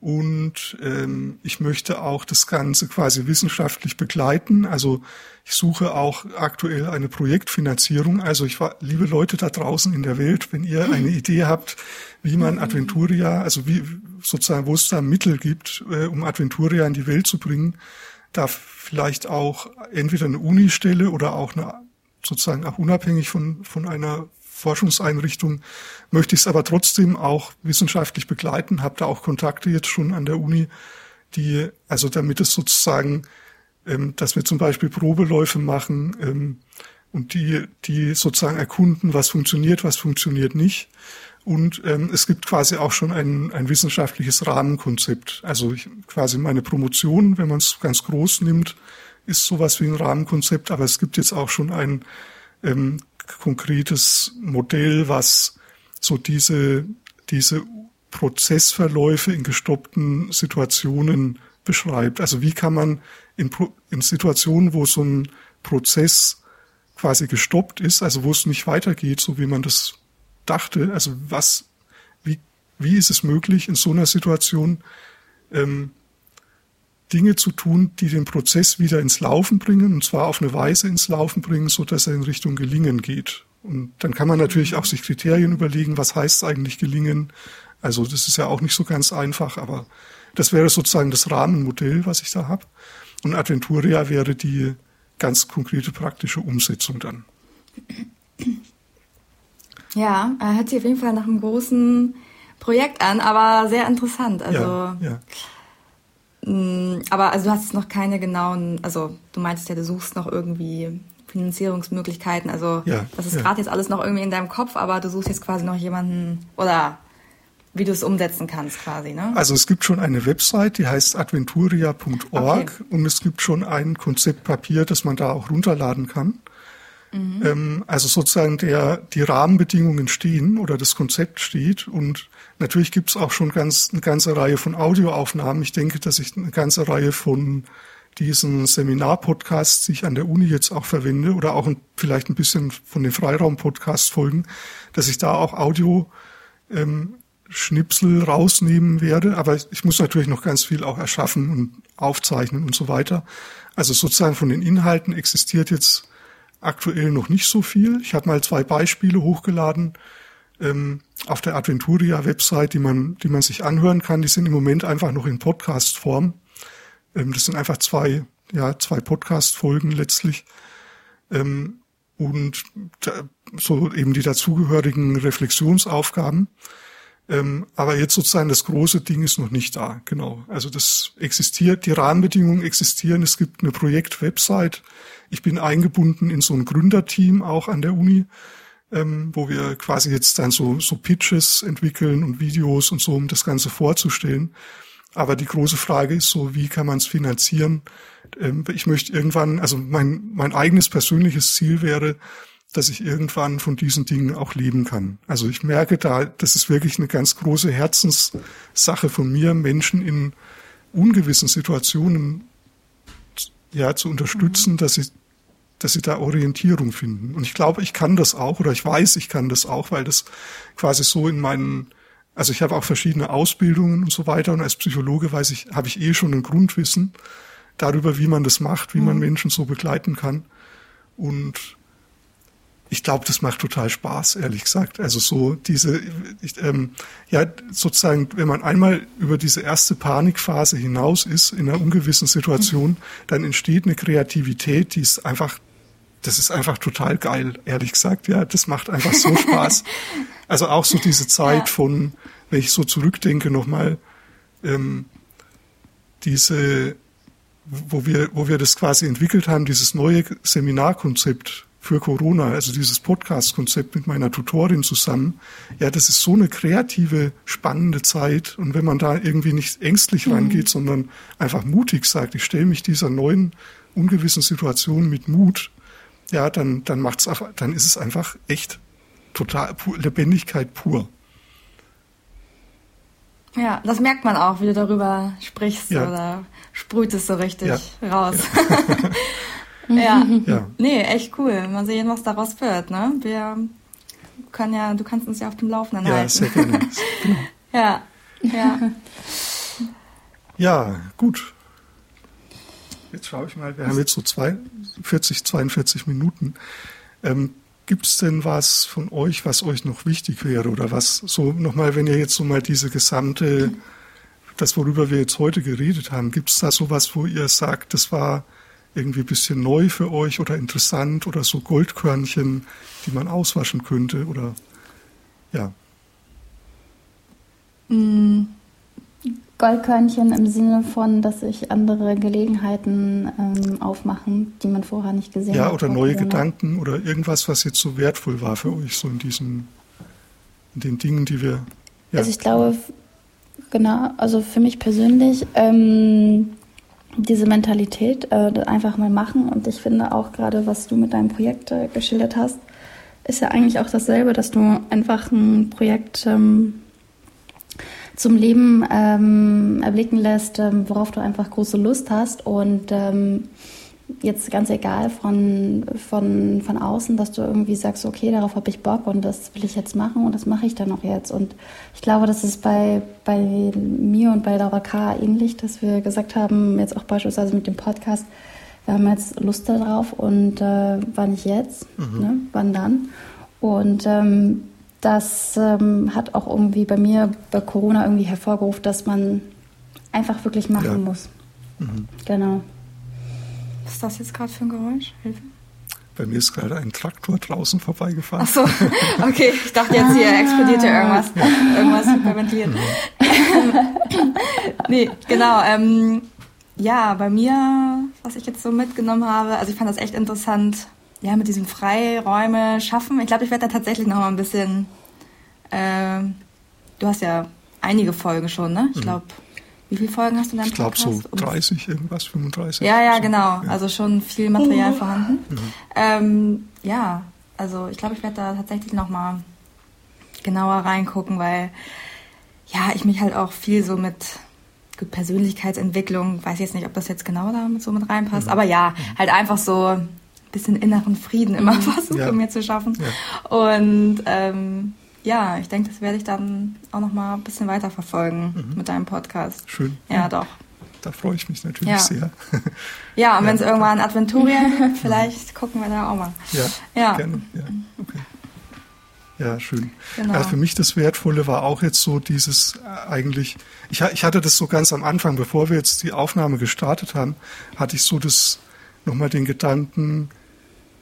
Und ähm, ich möchte auch das Ganze quasi wissenschaftlich begleiten. Also ich suche auch aktuell eine Projektfinanzierung. Also ich war, liebe Leute da draußen in der Welt, wenn ihr eine Idee habt, wie man Adventuria, also wie sozusagen, wo es da Mittel gibt, äh, um Adventuria in die Welt zu bringen, da vielleicht auch entweder eine Unistelle oder auch eine sozusagen auch unabhängig von, von einer Forschungseinrichtung, möchte ich es aber trotzdem auch wissenschaftlich begleiten, habe da auch Kontakte jetzt schon an der Uni, die, also damit es sozusagen, ähm, dass wir zum Beispiel Probeläufe machen ähm, und die, die sozusagen erkunden, was funktioniert, was funktioniert nicht. Und ähm, es gibt quasi auch schon ein, ein wissenschaftliches Rahmenkonzept. Also ich, quasi meine Promotion, wenn man es ganz groß nimmt, ist sowas wie ein Rahmenkonzept, aber es gibt jetzt auch schon ein ähm, konkretes Modell, was so diese, diese Prozessverläufe in gestoppten Situationen beschreibt. Also wie kann man in, in Situationen, wo so ein Prozess quasi gestoppt ist, also wo es nicht weitergeht, so wie man das dachte, also was, wie, wie ist es möglich in so einer Situation ähm, Dinge zu tun, die den Prozess wieder ins Laufen bringen, und zwar auf eine Weise ins Laufen bringen, so dass er in Richtung Gelingen geht. Und dann kann man natürlich auch sich Kriterien überlegen, was heißt eigentlich gelingen. Also das ist ja auch nicht so ganz einfach, aber das wäre sozusagen das Rahmenmodell, was ich da habe. Und Adventuria wäre die ganz konkrete praktische Umsetzung dann. Ja, hört sich auf jeden Fall nach einem großen Projekt an, aber sehr interessant. Also ja, ja. Mm, aber also du hast noch keine genauen, also du meintest ja, du suchst noch irgendwie Finanzierungsmöglichkeiten. Also ja, das ist ja. gerade jetzt alles noch irgendwie in deinem Kopf, aber du suchst jetzt quasi noch jemanden oder wie du es umsetzen kannst quasi, ne? Also es gibt schon eine Website, die heißt adventuria.org okay. und es gibt schon ein Konzeptpapier, das man da auch runterladen kann. Mhm. Ähm, also sozusagen der, die Rahmenbedingungen stehen oder das Konzept steht und natürlich gibt es auch schon ganz, eine ganze Reihe von Audioaufnahmen. Ich denke, dass ich eine ganze Reihe von diesen Seminarpodcasts, die ich an der Uni jetzt auch verwende oder auch ein, vielleicht ein bisschen von den Freiraum-Podcast-Folgen, dass ich da auch Audio ähm, Schnipsel rausnehmen werde, aber ich muss natürlich noch ganz viel auch erschaffen und aufzeichnen und so weiter. Also sozusagen von den Inhalten existiert jetzt aktuell noch nicht so viel. Ich habe mal zwei Beispiele hochgeladen ähm, auf der Adventuria-Website, die man, die man sich anhören kann. Die sind im Moment einfach noch in Podcast-Form. Ähm, das sind einfach zwei, ja, zwei Podcast-Folgen letztlich. Ähm, und da, so eben die dazugehörigen Reflexionsaufgaben. Ähm, aber jetzt sozusagen das große Ding ist noch nicht da, genau. Also das existiert, die Rahmenbedingungen existieren. Es gibt eine Projekt-Website. Ich bin eingebunden in so ein Gründerteam auch an der Uni, ähm, wo wir quasi jetzt dann so, so Pitches entwickeln und Videos und so, um das Ganze vorzustellen. Aber die große Frage ist so, wie kann man es finanzieren? Ähm, ich möchte irgendwann, also mein, mein eigenes persönliches Ziel wäre, dass ich irgendwann von diesen Dingen auch leben kann. Also ich merke da, das ist wirklich eine ganz große Herzenssache von mir, Menschen in ungewissen Situationen ja zu unterstützen, mhm. dass sie dass sie da Orientierung finden. Und ich glaube, ich kann das auch oder ich weiß, ich kann das auch, weil das quasi so in meinen also ich habe auch verschiedene Ausbildungen und so weiter und als Psychologe weiß ich, habe ich eh schon ein Grundwissen darüber, wie man das macht, wie mhm. man Menschen so begleiten kann. Und ich glaube, das macht total Spaß, ehrlich gesagt. Also so diese, ich, ähm, ja, sozusagen, wenn man einmal über diese erste Panikphase hinaus ist in einer ungewissen Situation, dann entsteht eine Kreativität, die ist einfach, das ist einfach total geil, ehrlich gesagt. Ja, das macht einfach so Spaß. Also auch so diese Zeit ja. von, wenn ich so zurückdenke nochmal, ähm, diese, wo wir, wo wir das quasi entwickelt haben, dieses neue Seminarkonzept für Corona, also dieses Podcast-Konzept mit meiner Tutorin zusammen. Ja, das ist so eine kreative, spannende Zeit. Und wenn man da irgendwie nicht ängstlich mhm. rangeht, sondern einfach mutig sagt, ich stelle mich dieser neuen, ungewissen Situation mit Mut, ja, dann, dann macht's dann ist es einfach echt total Lebendigkeit pur. Ja, das merkt man auch, wie du darüber sprichst ja. oder sprüht es so richtig ja. raus. Ja. Ja. ja. Nee, echt cool. Mal sehen, was daraus wird, ne? Wir können ja, du kannst uns ja auf dem Laufenden ja, halten. Sehr gerne. ja, ja. Ja, gut. Jetzt schaue ich mal, wir haben jetzt so 40, 42 Minuten. Ähm, Gibt es denn was von euch, was euch noch wichtig wäre oder was so nochmal, wenn ihr jetzt so mal diese gesamte, das worüber wir jetzt heute geredet haben, gibt es da sowas, wo ihr sagt, das war irgendwie ein bisschen neu für euch oder interessant oder so Goldkörnchen, die man auswaschen könnte oder ja. Mm, Goldkörnchen im Sinne von, dass sich andere Gelegenheiten ähm, aufmachen, die man vorher nicht gesehen hat. Ja, oder neue oder Gedanken oder irgendwas, was jetzt so wertvoll war für euch, so in diesen, in den Dingen, die wir. Ja. Also ich glaube, genau, also für mich persönlich ähm, diese Mentalität äh, einfach mal machen. Und ich finde auch gerade, was du mit deinem Projekt äh, geschildert hast, ist ja eigentlich auch dasselbe, dass du einfach ein Projekt ähm, zum Leben ähm, erblicken lässt, ähm, worauf du einfach große Lust hast und ähm, jetzt ganz egal von, von, von außen, dass du irgendwie sagst, okay, darauf habe ich Bock und das will ich jetzt machen und das mache ich dann auch jetzt. Und ich glaube, das ist bei, bei mir und bei Laura K. ähnlich, dass wir gesagt haben, jetzt auch beispielsweise mit dem Podcast, wir haben jetzt Lust darauf und äh, wann nicht jetzt, mhm. ne? wann dann. Und ähm, das ähm, hat auch irgendwie bei mir bei Corona irgendwie hervorgerufen, dass man einfach wirklich machen ja. muss. Mhm. Genau. Was ist das jetzt gerade für ein Geräusch? Hilfe. Bei mir ist gerade ein Traktor draußen vorbeigefahren. Ach so, okay. Ich dachte jetzt hier explodiert ja irgendwas. Irgendwas hyperventiliert. Mhm. nee, genau. Ähm, ja, bei mir, was ich jetzt so mitgenommen habe, also ich fand das echt interessant, ja, mit diesem Freiräume schaffen. Ich glaube, ich werde da tatsächlich noch mal ein bisschen, äh, du hast ja einige Folgen schon, ne? Ich glaube, wie viele Folgen hast du in deinem Ich glaube Podcast? so Um- 30, irgendwas, 35. Ja, ja, so. genau. Ja. Also schon viel Material vorhanden. Ähm, ja, also ich glaube, ich werde da tatsächlich nochmal genauer reingucken, weil ja, ich mich halt auch viel so mit Persönlichkeitsentwicklung, weiß jetzt nicht, ob das jetzt genau damit so mit reinpasst, aber ja, halt einfach so ein bisschen inneren Frieden immer versuche Ja. mir zu schaffen. Und ähm, ja, ich denke, das werde ich dann auch nochmal ein bisschen weiter verfolgen mit deinem Podcast. Schön. Ja, doch. Da freue ich mich natürlich Ja. sehr. Ja, und wenn es Ja. irgendwann Adventurien gibt, vielleicht gucken wir da auch mal. ja, Ja. gerne. Ja, okay. Ja, schön. Genau. Ja, für mich das Wertvolle war auch jetzt so dieses äh, eigentlich, ich, ich hatte das so ganz am Anfang, bevor wir jetzt die Aufnahme gestartet haben, hatte ich so das, nochmal den Gedanken,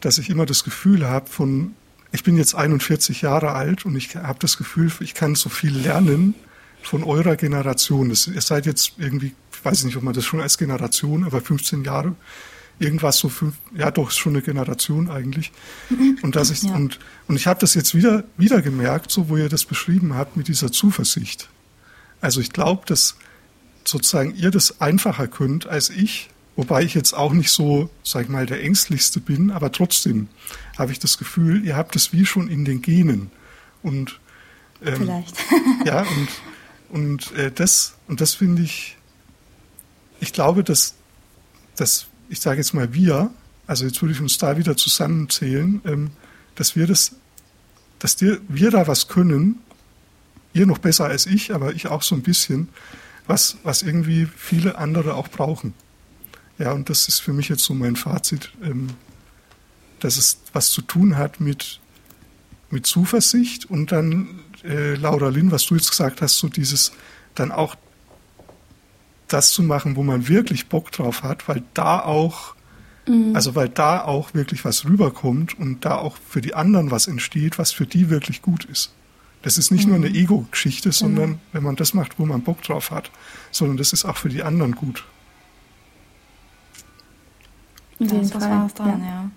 dass ich immer das Gefühl habe von, ich bin jetzt 41 Jahre alt und ich habe das Gefühl, ich kann so viel lernen von eurer Generation. Das, ihr seid jetzt irgendwie, ich weiß nicht, ob man das schon als Generation, aber 15 Jahre, irgendwas so fünf, ja doch, schon eine Generation eigentlich. Und dass ich, Ja. und, und ich habe das jetzt wieder, wieder gemerkt, so wo ihr das beschrieben habt, mit dieser Zuversicht. Also ich glaube, dass sozusagen ihr das einfacher könnt als ich, wobei ich jetzt auch nicht so, sag ich mal, der ängstlichste bin, aber trotzdem habe ich das Gefühl, ihr habt es wie schon in den Genen. Und ähm, Vielleicht. ja, und, und äh, das, und das finde ich, ich glaube, dass, dass, ich sage jetzt mal wir, also jetzt würde ich uns da wieder zusammenzählen, ähm, dass wir das, dass dir, wir da was können, ihr noch besser als ich, aber ich auch so ein bisschen, was, was irgendwie viele andere auch brauchen. Ja, und das ist für mich jetzt so mein Fazit, ähm, dass es was zu tun hat mit, mit Zuversicht und dann, äh, Laura Lynn, was du jetzt gesagt hast, so dieses dann auch das zu machen, wo man wirklich Bock drauf hat, weil da auch, also weil da auch wirklich was rüberkommt und da auch für die anderen was entsteht, was für die wirklich gut ist. Das ist nicht nur eine Ego-Geschichte, sondern wenn man das macht, wo man Bock drauf hat, sondern das ist auch für die anderen gut. Auf Da jeden ist was Fall. Wahres dran, ja.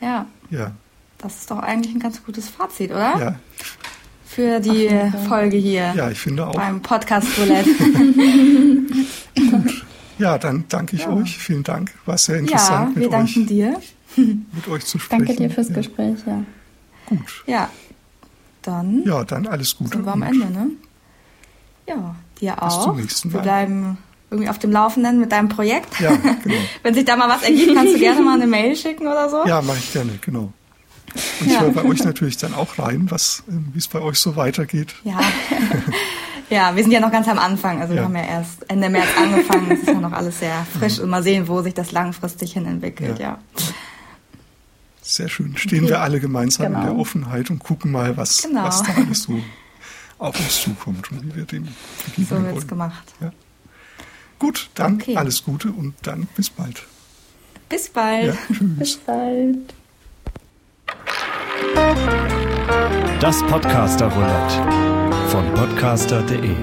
ja. Ja, Ja, das ist doch eigentlich ein ganz gutes Fazit, oder? ja, Für die. Folge hier ja, ich finde auch. beim Podcast Roulette. Ja, dann danke ich euch. Vielen Dank. War sehr ja, interessant, wir mit, danken euch, dir. mit euch zu sprechen. Danke dir fürs ja, Gespräch, ja. Gut. Ja, dann Ja, dann alles Gute. sind wir am Ende, ne? Ja, dir Bis auch. zum nächsten Wir Mal. bleiben irgendwie auf dem Laufenden mit deinem Projekt. Ja, genau. Wenn sich da mal was ergibt, kannst du gerne mal eine Mail schicken oder so. Ja, mache ich gerne, genau. Und ich Ja. höre bei euch natürlich dann auch rein, was, ähm, wie es bei euch so weitergeht. Ja. ja, wir sind ja noch ganz am Anfang. Also wir Ja. haben ja erst Ende März angefangen. Es ist ja noch alles sehr frisch und mal sehen, wo sich das langfristig hin entwickelt, Ja. ja. Sehr schön. Stehen wir alle gemeinsam in Genau. der Offenheit und gucken mal, was, Genau. was da alles so auf uns zukommt und wie wir dem begegnen So wird's wollen. gemacht. Ja. Gut, dann Okay. alles Gute und dann bis bald. Bis bald. Ja, tschüss. Bis bald. Das Podcaster Roulette von podcaster.de